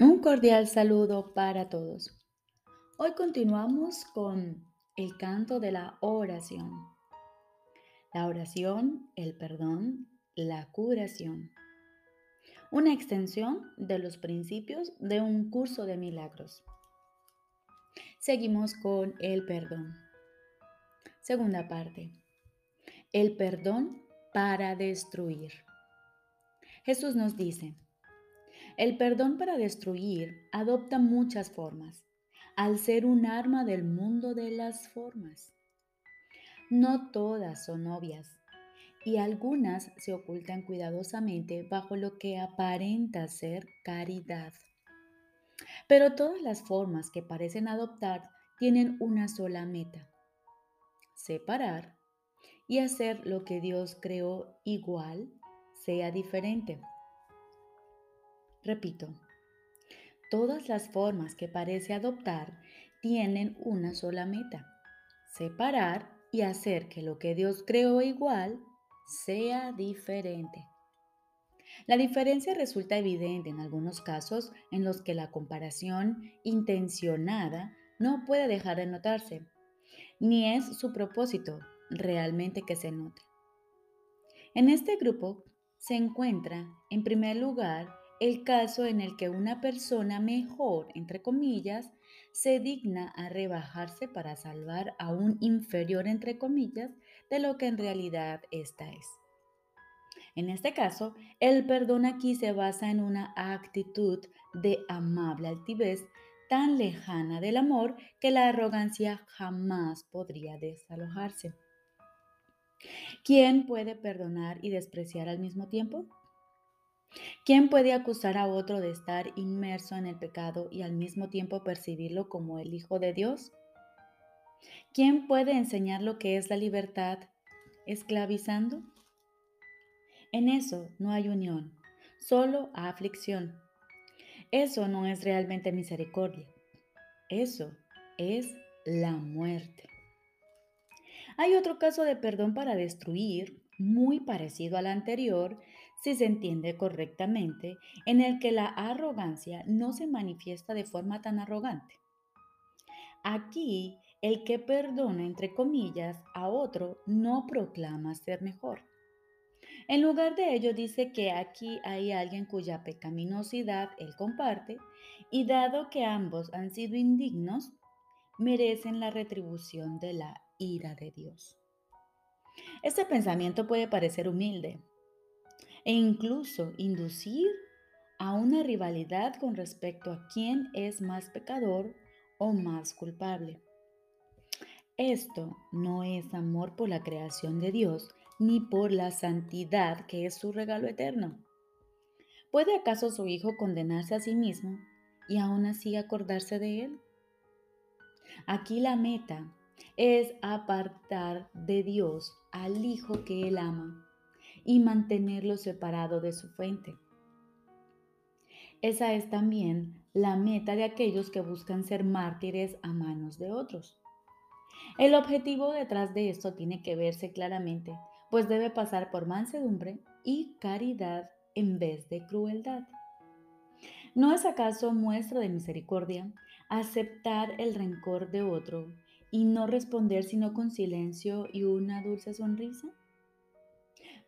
Un cordial saludo para todos. Hoy continuamos con el canto de la oración. La oración, el perdón, la curación. Una extensión de los principios de un curso de milagros. Seguimos con el perdón. Segunda parte. El perdón para destruir. Jesús nos dice, el perdón para destruir adopta muchas formas, al ser un arma del mundo de las formas. No todas son obvias y algunas se ocultan cuidadosamente bajo lo que aparenta ser caridad. Pero todas las formas que parecen adoptar tienen una sola meta, separar y hacer lo que Dios creó igual sea diferente. Repito, todas las formas que parece adoptar tienen una sola meta, separar y hacer que lo que Dios creó igual sea diferente. La diferencia resulta evidente en algunos casos en los que la comparación intencionada no puede dejar de notarse, ni es su propósito realmente que se note. En este grupo se encuentra, en primer lugar, el caso en el que una persona mejor, entre comillas, se digna a rebajarse para salvar a un inferior, entre comillas, de lo que en realidad ésta es. En este caso, el perdón aquí se basa en una actitud de amable altivez tan lejana del amor que la arrogancia jamás podría desalojarse. ¿Quién puede perdonar y despreciar al mismo tiempo? ¿Quién puede acusar a otro de estar inmerso en el pecado y al mismo tiempo percibirlo como el Hijo de Dios? ¿Quién puede enseñar lo que es la libertad esclavizando? En eso no hay unión, solo aflicción. Eso no es realmente misericordia. Eso es la muerte. Hay otro caso de perdón para destruir, muy parecido al anterior, si se entiende correctamente, en el que la arrogancia no se manifiesta de forma tan arrogante. Aquí, el que perdona, entre comillas, a otro no proclama ser mejor. En lugar de ello, dice que aquí hay alguien cuya pecaminosidad él comparte y dado que ambos han sido indignos, merecen la retribución de la ira de Dios. Este pensamiento puede parecer humilde, e incluso inducir a una rivalidad con respecto a quién es más pecador o más culpable. Esto no es amor por la creación de Dios ni por la santidad que es su regalo eterno. ¿Puede acaso su hijo condenarse a sí mismo y aún así acordarse de él? Aquí la meta es apartar de Dios al hijo que él ama y mantenerlo separado de su fuente. Esa es también la meta de aquellos que buscan ser mártires a manos de otros. El objetivo detrás de esto tiene que verse claramente, pues debe pasar por mansedumbre y caridad en vez de crueldad. ¿No es acaso muestra de misericordia aceptar el rencor de otro y no responder sino con silencio y una dulce sonrisa?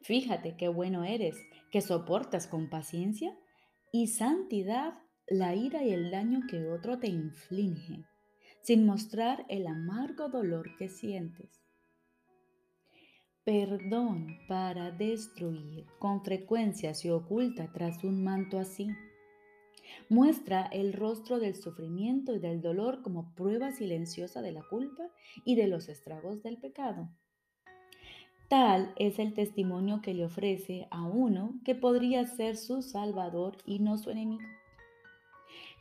Fíjate qué bueno eres, que soportas con paciencia y santidad la ira y el daño que otro te inflige, sin mostrar el amargo dolor que sientes. Perdón para destruir con frecuencia se oculta tras un manto así. Muestra el rostro del sufrimiento y del dolor como prueba silenciosa de la culpa y de los estragos del pecado. Tal es el testimonio que le ofrece a uno que podría ser su salvador y no su enemigo.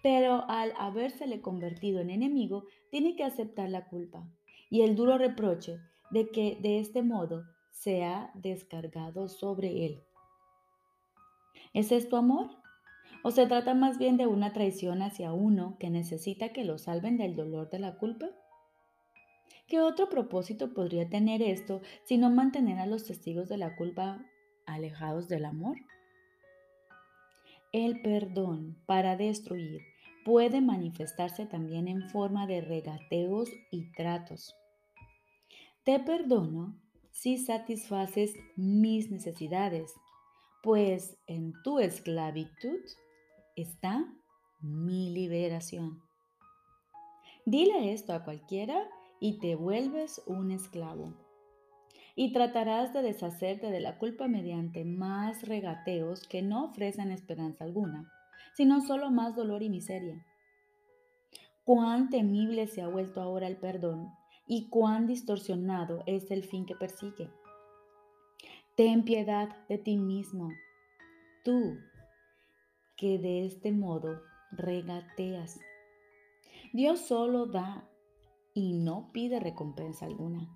Pero al habérsele convertido en enemigo, tiene que aceptar la culpa y el duro reproche de que de este modo se ha descargado sobre él. ¿Es esto amor? ¿O se trata más bien de una traición hacia uno que necesita que lo salven del dolor de la culpa? ¿Qué otro propósito podría tener esto sino mantener a los testigos de la culpa alejados del amor? El perdón para destruir puede manifestarse también en forma de regateos y tratos. Te perdono si satisfaces mis necesidades, pues en tu esclavitud está mi liberación. Dile esto a cualquiera y te vuelves un esclavo. Y tratarás de deshacerte de la culpa mediante más regateos que no ofrecen esperanza alguna, sino solo más dolor y miseria. Cuán temible se ha vuelto ahora el perdón y cuán distorsionado es el fin que persigue. Ten piedad de ti mismo, tú que de este modo regateas. Dios solo da y no pide recompensa alguna.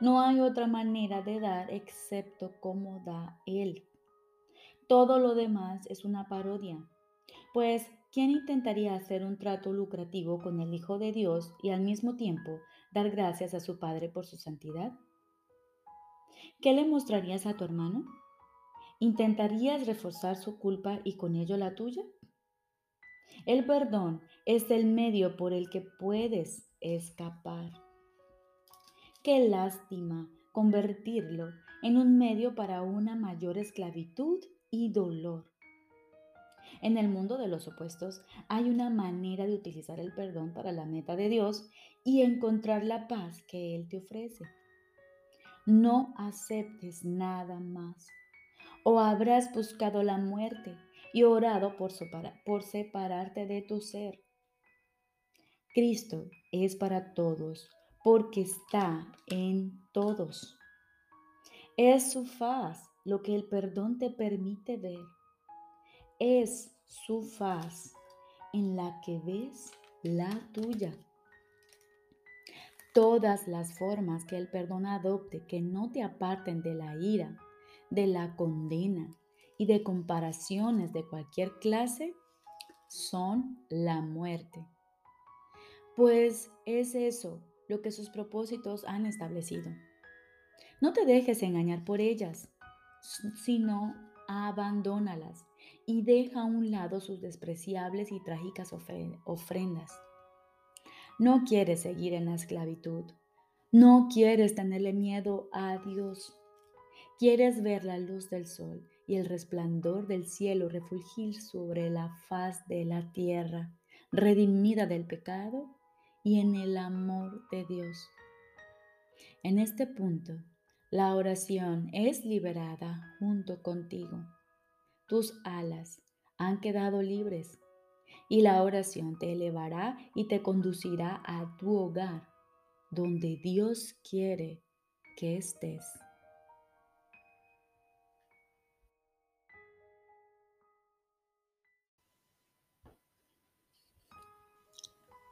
No hay otra manera de dar excepto como da Él. Todo lo demás es una parodia, pues ¿quién intentaría hacer un trato lucrativo con el Hijo de Dios y al mismo tiempo dar gracias a su Padre por su santidad? ¿Qué le mostrarías a tu hermano? ¿Intentarías reforzar su culpa y con ello la tuya? El perdón es el medio por el que puedes escapar. Qué lástima convertirlo en un medio para una mayor esclavitud y dolor. En el mundo de los opuestos hay una manera de utilizar el perdón para la meta de Dios y encontrar la paz que Él te ofrece. No aceptes nada más o habrás buscado la muerte y orado por, por separarte de tu ser. Cristo es para todos porque está en todos. Es su faz lo que el perdón te permite ver. Es su faz en la que ves la tuya. Todas las formas que el perdón adopte que no te aparten de la ira, de la condena y de comparaciones de cualquier clase son la muerte. Pues es eso lo que sus propósitos han establecido. No te dejes engañar por ellas, sino abandónalas y deja a un lado sus despreciables y trágicas ofrendas. No quieres seguir en la esclavitud. No quieres tenerle miedo a Dios. Quieres ver la luz del sol y el resplandor del cielo refulgir sobre la faz de la tierra, redimida del pecado y en el amor de Dios. En este punto, la oración es liberada junto contigo. Tus alas han quedado libres y la oración te elevará y te conducirá a tu hogar, donde Dios quiere que estés.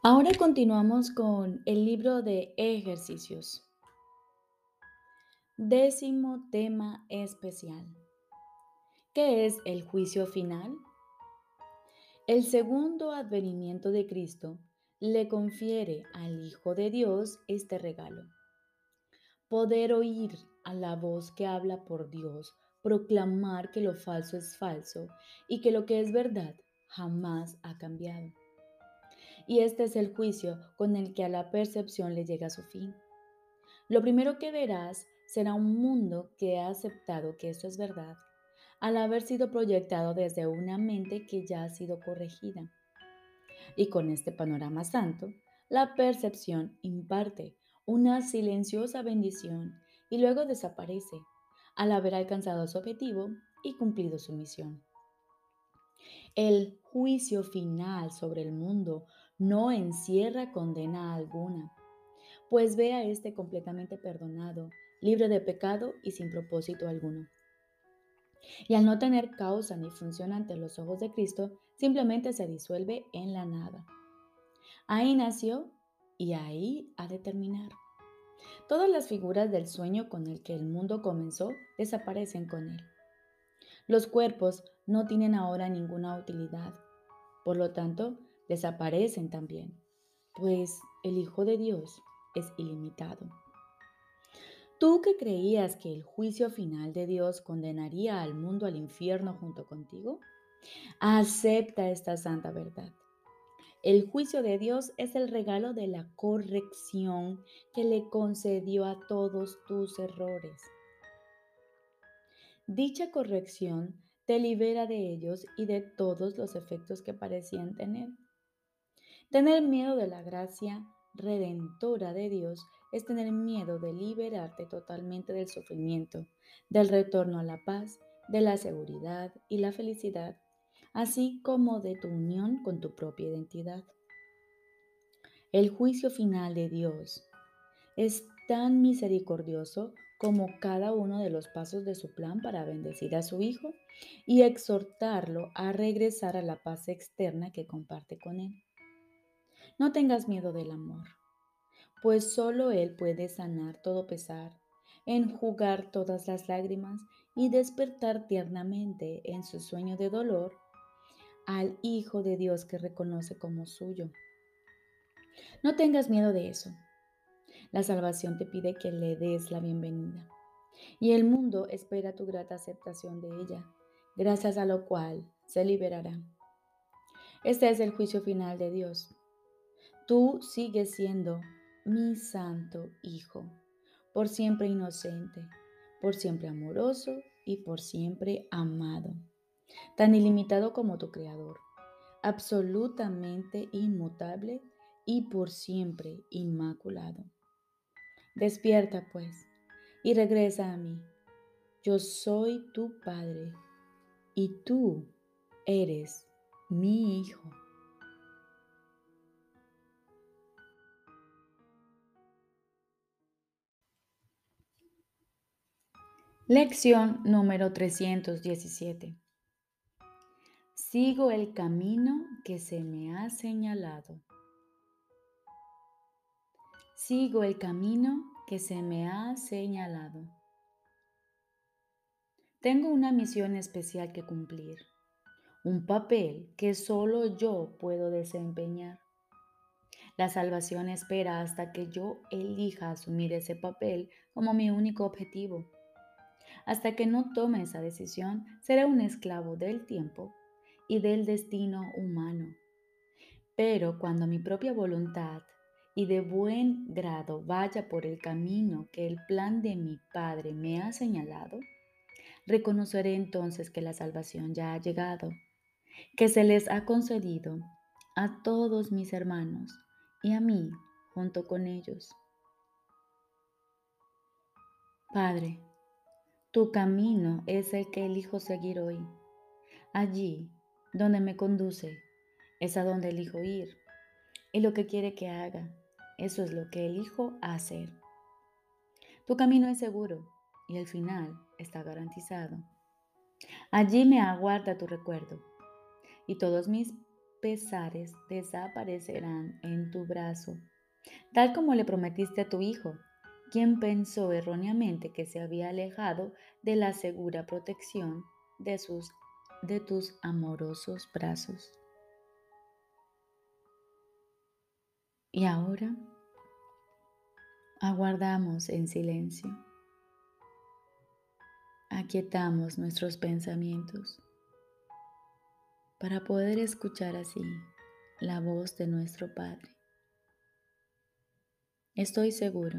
Ahora continuamos con el libro de ejercicios. Décimo tema especial. ¿Qué es el juicio final? El segundo advenimiento de Cristo le confiere al Hijo de Dios este regalo. Poder oír a la voz que habla por Dios, proclamar que lo falso es falso y que lo que es verdad jamás ha cambiado. Y este es el juicio con el que a la percepción le llega su fin. Lo primero que verás será un mundo que ha aceptado que eso es verdad al haber sido proyectado desde una mente que ya ha sido corregida. Y con este panorama santo, la percepción imparte una silenciosa bendición y luego desaparece al haber alcanzado su objetivo y cumplido su misión. El juicio final sobre el mundo no encierra condena alguna, pues ve a este completamente perdonado, libre de pecado y sin propósito alguno. Y al no tener causa ni función ante los ojos de Cristo, simplemente se disuelve en la nada. Ahí nació y ahí ha de terminar. Todas las figuras del sueño con el que el mundo comenzó desaparecen con él. Los cuerpos no tienen ahora ninguna utilidad, por lo tanto, desaparecen también, pues el Hijo de Dios es ilimitado. ¿Tú que creías que el juicio final de Dios condenaría al mundo al infierno junto contigo? Acepta esta santa verdad. El juicio de Dios es el regalo de la corrección que le concedió a todos tus errores. Dicha corrección te libera de ellos y de todos los efectos que parecían tener. Tener miedo de la gracia redentora de Dios es tener miedo de liberarte totalmente del sufrimiento, del retorno a la paz, de la seguridad y la felicidad, así como de tu unión con tu propia identidad. El juicio final de Dios es tan misericordioso como cada uno de los pasos de su plan para bendecir a su Hijo y exhortarlo a regresar a la paz externa que comparte con Él. No tengas miedo del amor, pues solo Él puede sanar todo pesar, enjugar todas las lágrimas y despertar tiernamente en su sueño de dolor al Hijo de Dios que reconoce como suyo. No tengas miedo de eso. La salvación te pide que le des la bienvenida y el mundo espera tu grata aceptación de ella, gracias a lo cual se liberará. Este es el juicio final de Dios. Tú sigues siendo mi santo Hijo, por siempre inocente, por siempre amoroso y por siempre amado, tan ilimitado como tu Creador, absolutamente inmutable y por siempre inmaculado. Despierta pues y regresa a mí. Yo soy tu Padre y tú eres mi Hijo. Lección número 317. Sigo el camino que se me ha señalado. Sigo el camino que se me ha señalado. Tengo una misión especial que cumplir, un papel que solo yo puedo desempeñar. La salvación espera hasta que yo elija asumir ese papel como mi único objetivo hasta que no tome esa decisión, será un esclavo del tiempo y del destino humano. Pero cuando mi propia voluntad y de buen grado vaya por el camino que el plan de mi Padre me ha señalado, reconoceré entonces que la salvación ya ha llegado, que se les ha concedido a todos mis hermanos y a mí junto con ellos. Padre, tu camino es el que elijo seguir hoy. Allí, donde me conduce, es a donde elijo ir. Y lo que quiere que haga, eso es lo que elijo hacer. Tu camino es seguro y el final está garantizado. Allí me aguarda tu recuerdo y todos mis pesares desaparecerán en tu brazo, tal como le prometiste a tu hijo quien pensó erróneamente que se había alejado de la segura protección de, de tus amorosos brazos. Y ahora aguardamos en silencio. Aquietamos nuestros pensamientos para poder escuchar así la voz de nuestro Padre. Estoy seguro